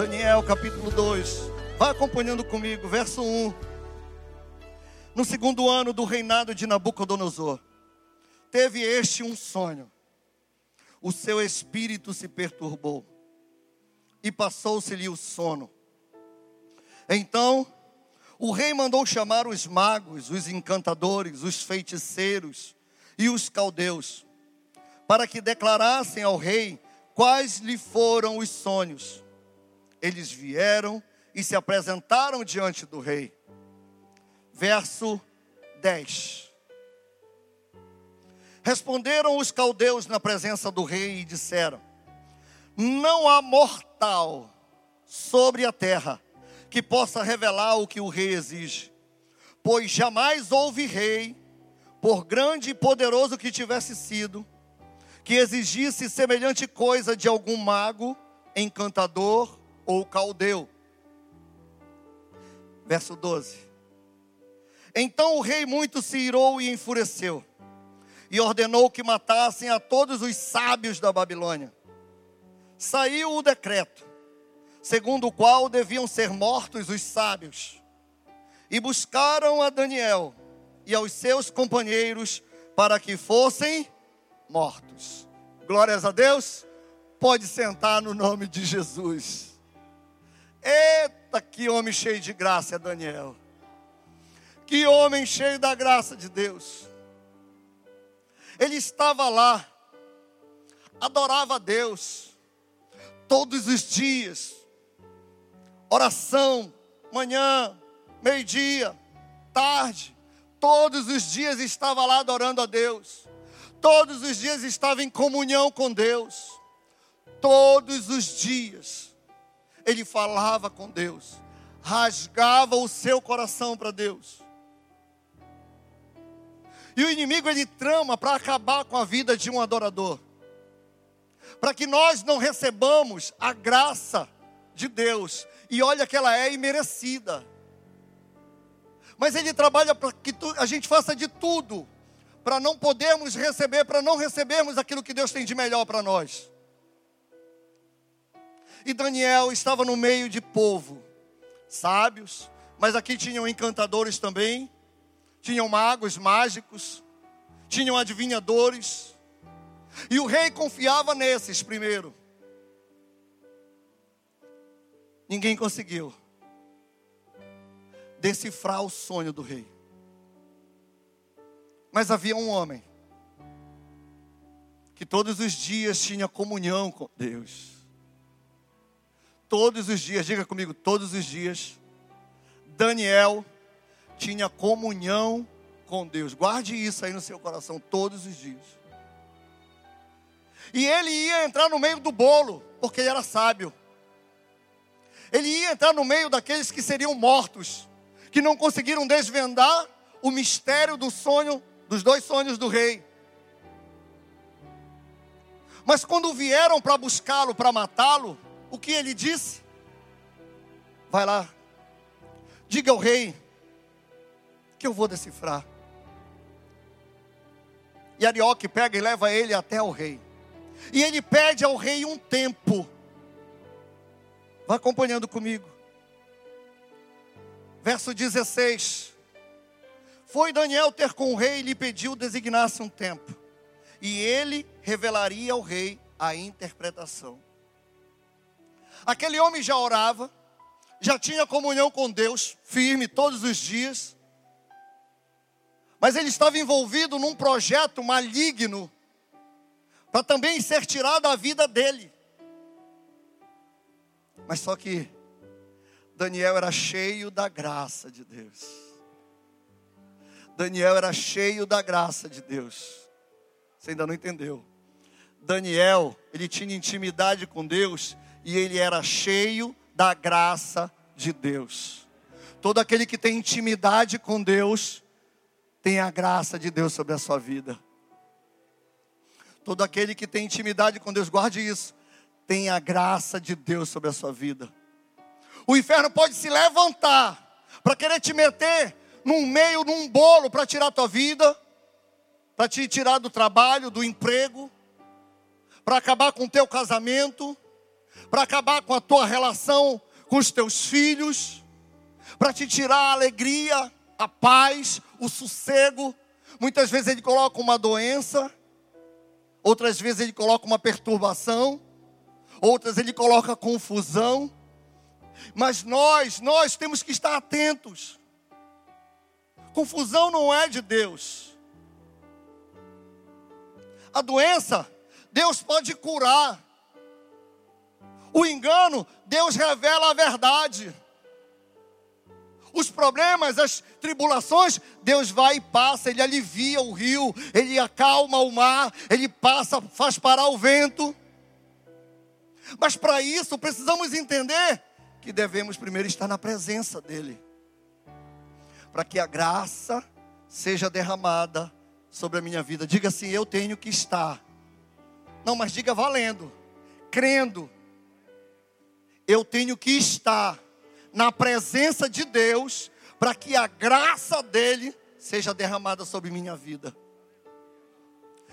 Daniel capítulo 2. Vá acompanhando comigo, verso 1. No segundo ano do reinado de Nabucodonosor, teve este um sonho. O seu espírito se perturbou e passou-se-lhe o sono. Então, o rei mandou chamar os magos, os encantadores, os feiticeiros e os caldeus, para que declarassem ao rei quais lhe foram os sonhos. Eles vieram e se apresentaram diante do rei. Verso 10. Responderam os caldeus na presença do rei e disseram: Não há mortal sobre a terra que possa revelar o que o rei exige, pois jamais houve rei, por grande e poderoso que tivesse sido, que exigisse semelhante coisa de algum mago, encantador ou caldeu. Verso 12. Então o rei muito se irou e enfureceu, e ordenou que matassem a todos os sábios da Babilônia. Saiu o decreto, segundo o qual deviam ser mortos os sábios, e buscaram a Daniel e aos seus companheiros para que fossem mortos. Glórias a Deus. Pode sentar no nome de Jesus. Eita, que homem cheio de graça é Daniel. Que homem cheio da graça de Deus. Ele estava lá, adorava a Deus, todos os dias, oração, manhã, meio-dia, tarde, todos os dias estava lá adorando a Deus, todos os dias estava em comunhão com Deus, todos os dias ele falava com Deus, rasgava o seu coração para Deus. E o inimigo ele trama para acabar com a vida de um adorador, para que nós não recebamos a graça de Deus, e olha que ela é imerecida. Mas ele trabalha para que a gente faça de tudo para não podermos receber, para não recebermos aquilo que Deus tem de melhor para nós. E Daniel estava no meio de povo, sábios, mas aqui tinham encantadores também, tinham magos mágicos, tinham adivinhadores. E o rei confiava nesses primeiro. Ninguém conseguiu decifrar o sonho do rei. Mas havia um homem que todos os dias tinha comunhão com Deus todos os dias, diga comigo, todos os dias, Daniel tinha comunhão com Deus. Guarde isso aí no seu coração todos os dias. E ele ia entrar no meio do bolo, porque ele era sábio. Ele ia entrar no meio daqueles que seriam mortos, que não conseguiram desvendar o mistério do sonho, dos dois sonhos do rei. Mas quando vieram para buscá-lo, para matá-lo, o que ele disse? Vai lá, diga ao rei que eu vou decifrar. E Arioque pega e leva ele até o rei. E ele pede ao rei um tempo. Vá acompanhando comigo. Verso 16. Foi Daniel ter com o rei e lhe pediu designasse um tempo. E ele revelaria ao rei a interpretação. Aquele homem já orava, já tinha comunhão com Deus, firme todos os dias, mas ele estava envolvido num projeto maligno para também ser tirado a vida dele. Mas só que Daniel era cheio da graça de Deus. Daniel era cheio da graça de Deus. Você ainda não entendeu? Daniel, ele tinha intimidade com Deus e ele era cheio da graça de Deus. Todo aquele que tem intimidade com Deus, tem a graça de Deus sobre a sua vida. Todo aquele que tem intimidade com Deus, guarde isso, tem a graça de Deus sobre a sua vida. O inferno pode se levantar para querer te meter num meio, num bolo para tirar a tua vida, para te tirar do trabalho, do emprego, para acabar com o teu casamento, para acabar com a tua relação com os teus filhos, para te tirar a alegria, a paz, o sossego. Muitas vezes ele coloca uma doença, outras vezes ele coloca uma perturbação, outras ele coloca confusão. Mas nós, nós temos que estar atentos. Confusão não é de Deus. A doença, Deus pode curar. O engano, Deus revela a verdade. Os problemas, as tribulações, Deus vai e passa, Ele alivia o rio, Ele acalma o mar, Ele passa, faz parar o vento. Mas para isso precisamos entender que devemos primeiro estar na presença dEle, para que a graça seja derramada sobre a minha vida. Diga assim: eu tenho que estar. Não, mas diga valendo, crendo eu tenho que estar na presença de Deus para que a graça dele seja derramada sobre minha vida.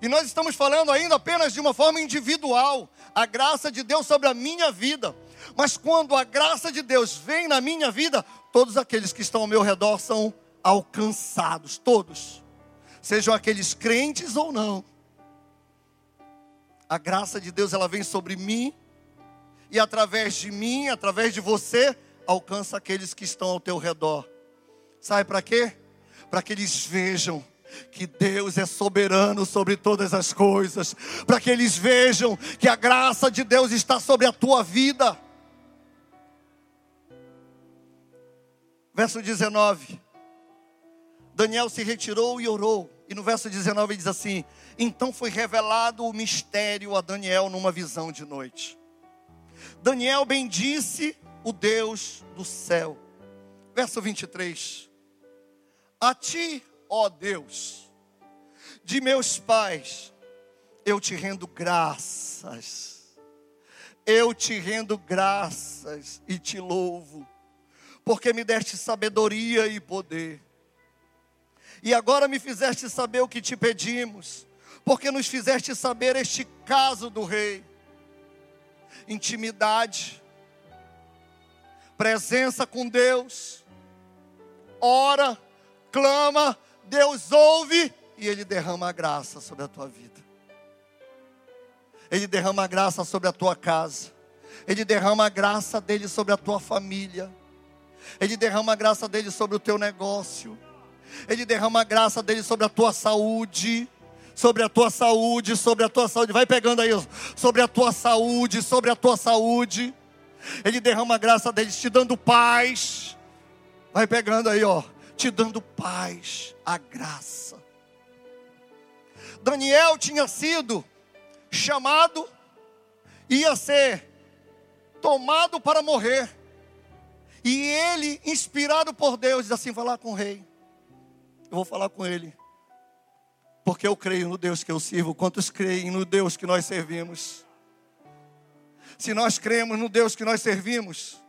E nós estamos falando ainda apenas de uma forma individual, a graça de Deus sobre a minha vida. Mas quando a graça de Deus vem na minha vida, todos aqueles que estão ao meu redor são alcançados, todos. Sejam aqueles crentes ou não. A graça de Deus ela vem sobre mim e através de mim, através de você, alcança aqueles que estão ao teu redor. Sabe para quê? Para que eles vejam que Deus é soberano sobre todas as coisas, para que eles vejam que a graça de Deus está sobre a tua vida. Verso 19. Daniel se retirou e orou. E no verso 19 diz assim: Então foi revelado o mistério a Daniel numa visão de noite. Daniel bendisse o Deus do céu. Verso 23. A ti, ó Deus, de meus pais, eu te rendo graças. Eu te rendo graças e te louvo, porque me deste sabedoria e poder. E agora me fizeste saber o que te pedimos, porque nos fizeste saber este caso do rei intimidade, presença com Deus, ora, clama, Deus ouve e Ele derrama a graça sobre a tua vida. Ele derrama a graça sobre a tua casa. Ele derrama a graça dele sobre a tua família. Ele derrama a graça dele sobre o teu negócio. Ele derrama a graça dele sobre a tua saúde sobre a tua saúde, sobre a tua saúde. Vai pegando aí, sobre a tua saúde, sobre a tua saúde. Ele derrama a graça dele te dando paz. Vai pegando aí, ó, te dando paz, a graça. Daniel tinha sido chamado, ia ser tomado para morrer. E ele, inspirado por Deus, diz assim: vai lá com o rei. Eu vou falar com ele porque eu creio no Deus que eu sirvo. Quantos creem no Deus que nós servimos? Se nós cremos no Deus que nós servimos,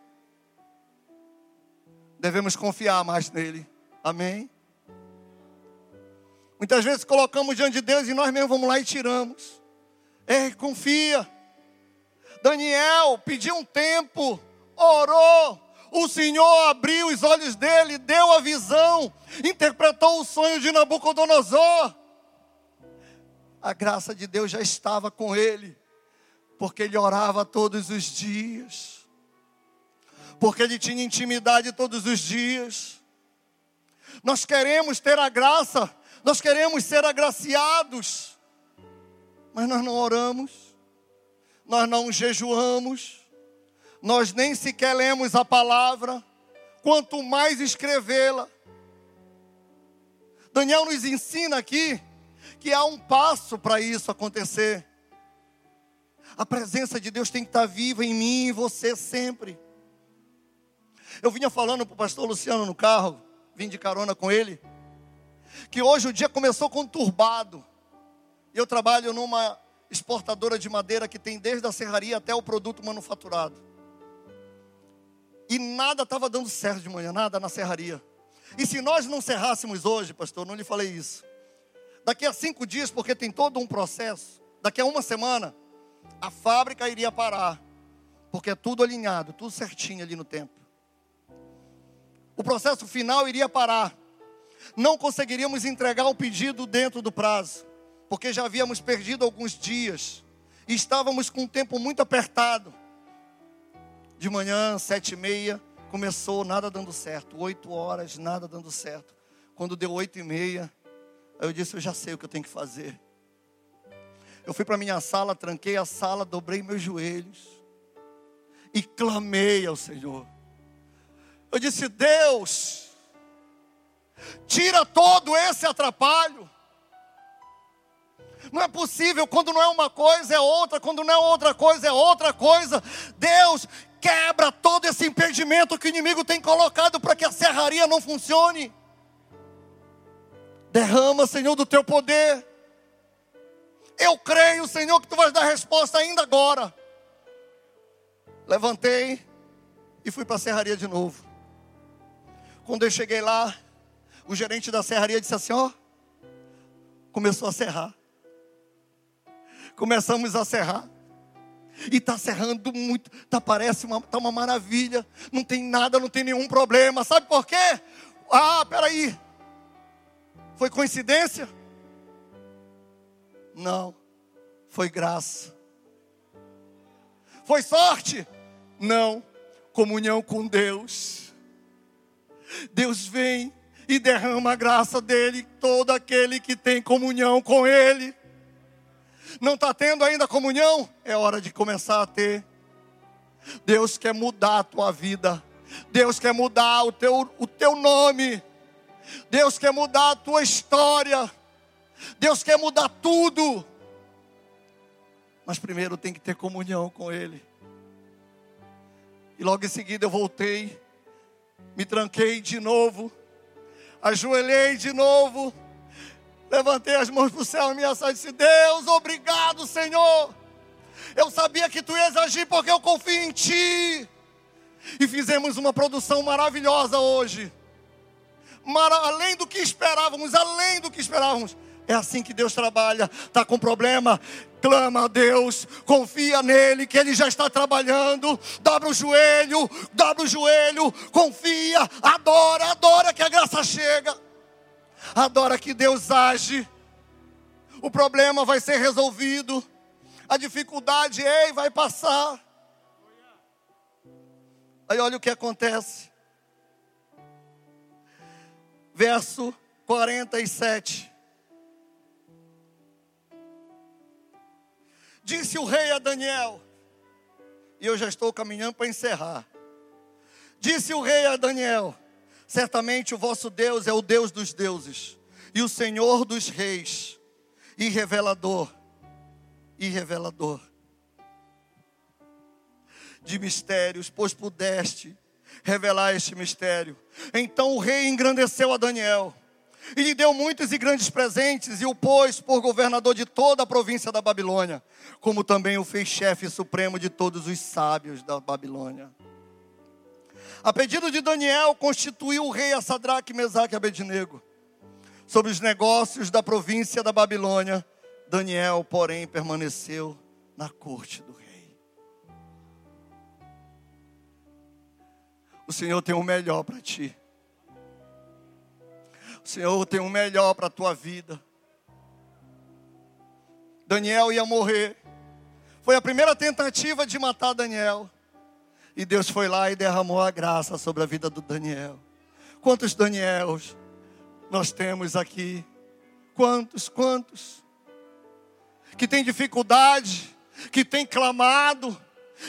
devemos confiar mais nele. Amém? Muitas vezes colocamos diante de Deus e nós mesmos vamos lá e tiramos. Ei, confia. Daniel pediu um tempo, orou. O Senhor abriu os olhos dele, deu a visão, interpretou o sonho de Nabucodonosor a graça de Deus já estava com ele, porque ele orava todos os dias, porque ele tinha intimidade todos os dias. Nós queremos ter a graça, nós queremos ser agraciados, mas nós não oramos, nós não jejuamos, nós nem sequer lemos a palavra, quanto mais escrevê-la. Daniel nos ensina aqui que há um passo para isso acontecer. A presença de Deus tem que estar viva em mim e em você sempre. Eu vinha falando para o pastor Luciano no carro, vim de carona com ele, que hoje o dia começou conturbado. Eu trabalho numa exportadora de madeira que tem desde a serraria até o produto manufaturado. E nada estava dando certo de manhã, nada na serraria. E se nós não cerrássemos hoje, pastor, não lhe falei isso. Daqui a cinco dias, porque tem todo um processo, daqui a uma semana, a fábrica iria parar. porque é tudo alinhado, tudo certinho ali no tempo. O processo final iria parar. Não conseguiríamos entregar o pedido dentro do prazo, porque já havíamos perdido alguns dias e estávamos com um tempo muito apertado. De manhã, sete e meia, começou nada dando certo. Oito horas, nada dando certo. Quando deu oito e meia, eu disse, eu já sei o que eu tenho que fazer. Eu fui para minha sala, tranquei a sala, dobrei meus joelhos e clamei ao Senhor. Eu disse: Deus, tira todo esse atrapalho. Não é possível, quando não é uma coisa é outra, quando não é outra coisa é outra coisa. Deus, quebra todo esse impedimento que o inimigo tem colocado para que a serraria não funcione. Derrama, Senhor, do teu poder. Eu creio, Senhor, que tu vais dar resposta ainda agora. Levantei e fui para a serraria de novo. Quando eu cheguei lá, o gerente da serraria disse assim: Ó, começou a serrar. Começamos a serrar. E está serrando muito, tá, parece uma, tá uma maravilha. Não tem nada, não tem nenhum problema. Sabe por quê? Ah, peraí. Foi coincidência? Não. Foi graça. Foi sorte? Não, comunhão com Deus. Deus vem e derrama a graça dele, todo aquele que tem comunhão com Ele. Não está tendo ainda comunhão? É hora de começar a ter. Deus quer mudar a tua vida. Deus quer mudar o teu, o teu nome. Deus quer mudar a tua história. Deus quer mudar tudo. Mas primeiro tem que ter comunhão com Ele. E logo em seguida eu voltei, me tranquei de novo, ajoelhei de novo, levantei as mãos para o céu e me e disse: Deus, obrigado, Senhor. Eu sabia que tu ias agir porque eu confio em ti. E fizemos uma produção maravilhosa hoje. Além do que esperávamos, além do que esperávamos. É assim que Deus trabalha. Está com problema? Clama a Deus, confia nele, que ele já está trabalhando. Dobra o joelho, dobra o joelho, confia, adora, adora que a graça chega. Adora que Deus age. O problema vai ser resolvido. A dificuldade, ei, vai passar. Aí olha o que acontece. Verso 47. Disse o rei a Daniel, e eu já estou caminhando para encerrar. Disse o rei a Daniel: Certamente o vosso Deus é o Deus dos deuses, e o Senhor dos reis, e revelador, e revelador de mistérios, pois pudeste revelar este mistério. Então o rei engrandeceu a Daniel e lhe deu muitos e grandes presentes, e o pôs por governador de toda a província da Babilônia, como também o fez chefe supremo de todos os sábios da Babilônia. A pedido de Daniel, constituiu o rei a Sadraque, Mesaque e Abednego. Sobre os negócios da província da Babilônia, Daniel, porém, permaneceu na corte do rei. O Senhor tem o melhor para ti. Senhor tem o melhor para a tua vida. Daniel ia morrer. Foi a primeira tentativa de matar Daniel. E Deus foi lá e derramou a graça sobre a vida do Daniel. Quantos Daniels nós temos aqui? Quantos, quantos? Que tem dificuldade, que tem clamado,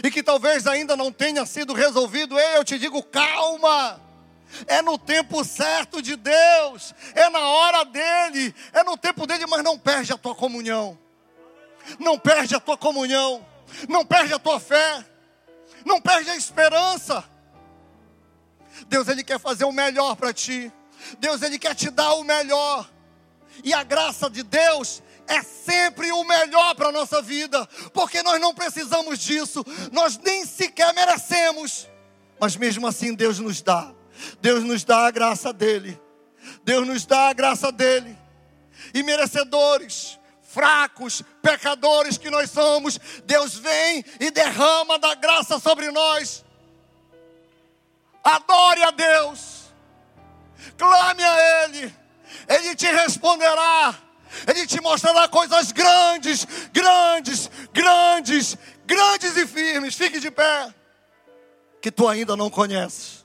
e que talvez ainda não tenha sido resolvido. Ei, eu te digo, calma é no tempo certo de Deus, é na hora dele, é no tempo dele, mas não perde a tua comunhão, não perde a tua comunhão, não perde a tua fé, não perde a esperança. Deus, Ele quer fazer o melhor para ti, Deus, Ele quer te dar o melhor, e a graça de Deus é sempre o melhor para a nossa vida, porque nós não precisamos disso, nós nem sequer merecemos, mas mesmo assim Deus nos dá. Deus nos dá a graça dele. Deus nos dá a graça dele. E merecedores, fracos, pecadores que nós somos, Deus vem e derrama da graça sobre nós. Adore a Deus, clame a Ele, Ele te responderá, Ele te mostrará coisas grandes, grandes, grandes, grandes e firmes. Fique de pé, que tu ainda não conheces.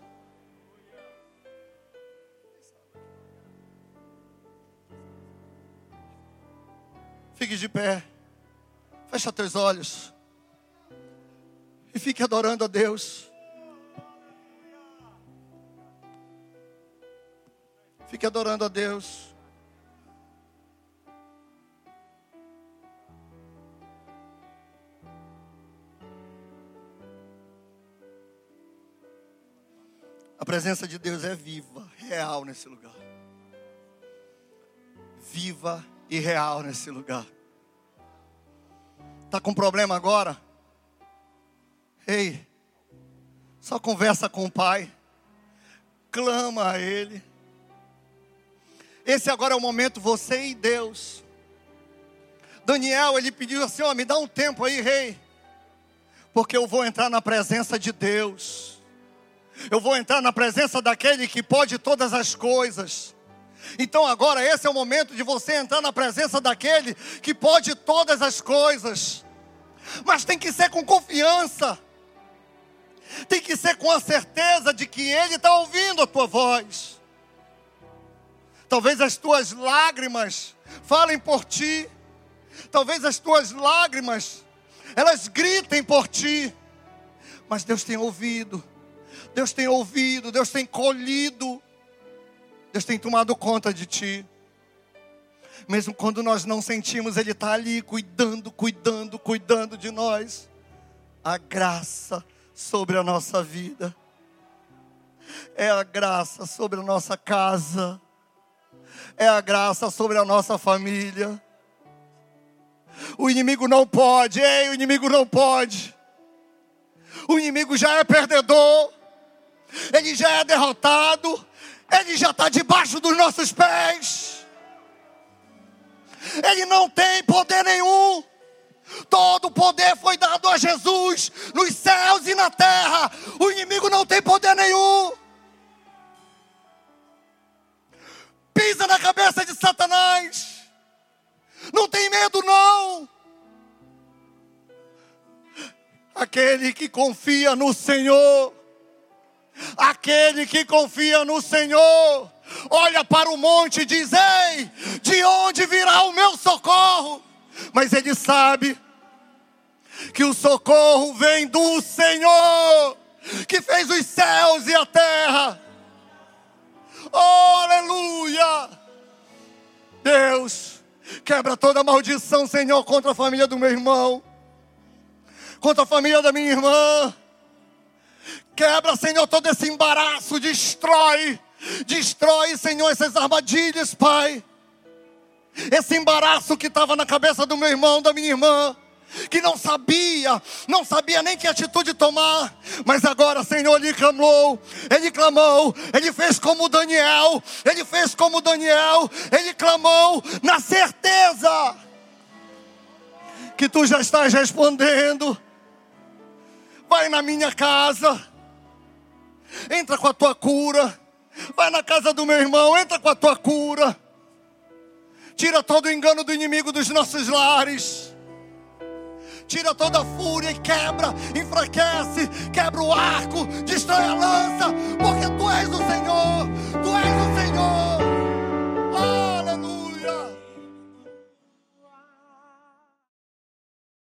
Fique de pé. Fecha teus olhos. E fique adorando a Deus. Fique adorando a Deus. Presença de Deus é viva, real nesse lugar. Viva e real nesse lugar. Está com problema agora? Ei, só conversa com o Pai, clama a Ele. Esse agora é o momento, você e Deus. Daniel, ele pediu assim: ó, me dá um tempo aí, rei, porque eu vou entrar na presença de Deus. Eu vou entrar na presença daquele que pode todas as coisas. Então agora esse é o momento de você entrar na presença daquele que pode todas as coisas. Mas tem que ser com confiança. Tem que ser com a certeza de que Ele está ouvindo a tua voz. Talvez as tuas lágrimas falem por ti. Talvez as tuas lágrimas elas gritem por ti. Mas Deus tem ouvido. Deus tem ouvido, Deus tem colhido Deus tem tomado conta de ti. Mesmo quando nós não sentimos, Ele está ali cuidando, cuidando, cuidando de nós. A graça sobre a nossa vida, é a graça sobre a nossa casa, é a graça sobre a nossa família. O inimigo não pode, ei, o inimigo não pode. O inimigo já é perdedor, ele já é derrotado, ele já está debaixo dos nossos pés. Ele não tem poder nenhum. Todo o poder foi dado a Jesus nos céus e na terra. O inimigo não tem poder nenhum. Pisa na cabeça de Satanás. Não tem medo, não. Aquele que confia no Senhor Aquele que confia no Senhor, olha para o monte e diz: Ei, de onde virá o meu socorro? Mas ele sabe que o socorro vem do Senhor, que fez os céus e a terra. Oh, aleluia! Deus, quebra toda maldição, Senhor, contra a família do meu irmão, contra a família da minha irmã Quebra, Senhor, todo esse embaraço, destrói, destrói, Senhor, essas armadilhas, Pai. Esse embaraço que estava na cabeça do meu irmão, da minha irmã, que não sabia, não sabia nem que atitude tomar, mas agora, Senhor, ele clamou, ele clamou, ele fez como Daniel, ele fez como Daniel, ele clamou na certeza que tu já estás respondendo. Vai na minha casa entra com a tua cura. Vai na casa do meu irmão, entra com a tua cura. Tira todo o engano do inimigo dos nossos lares. Tira toda a fúria e quebra, enfraquece, quebra o arco, destrói a lança, porque tu és o Senhor, tu és o Senhor.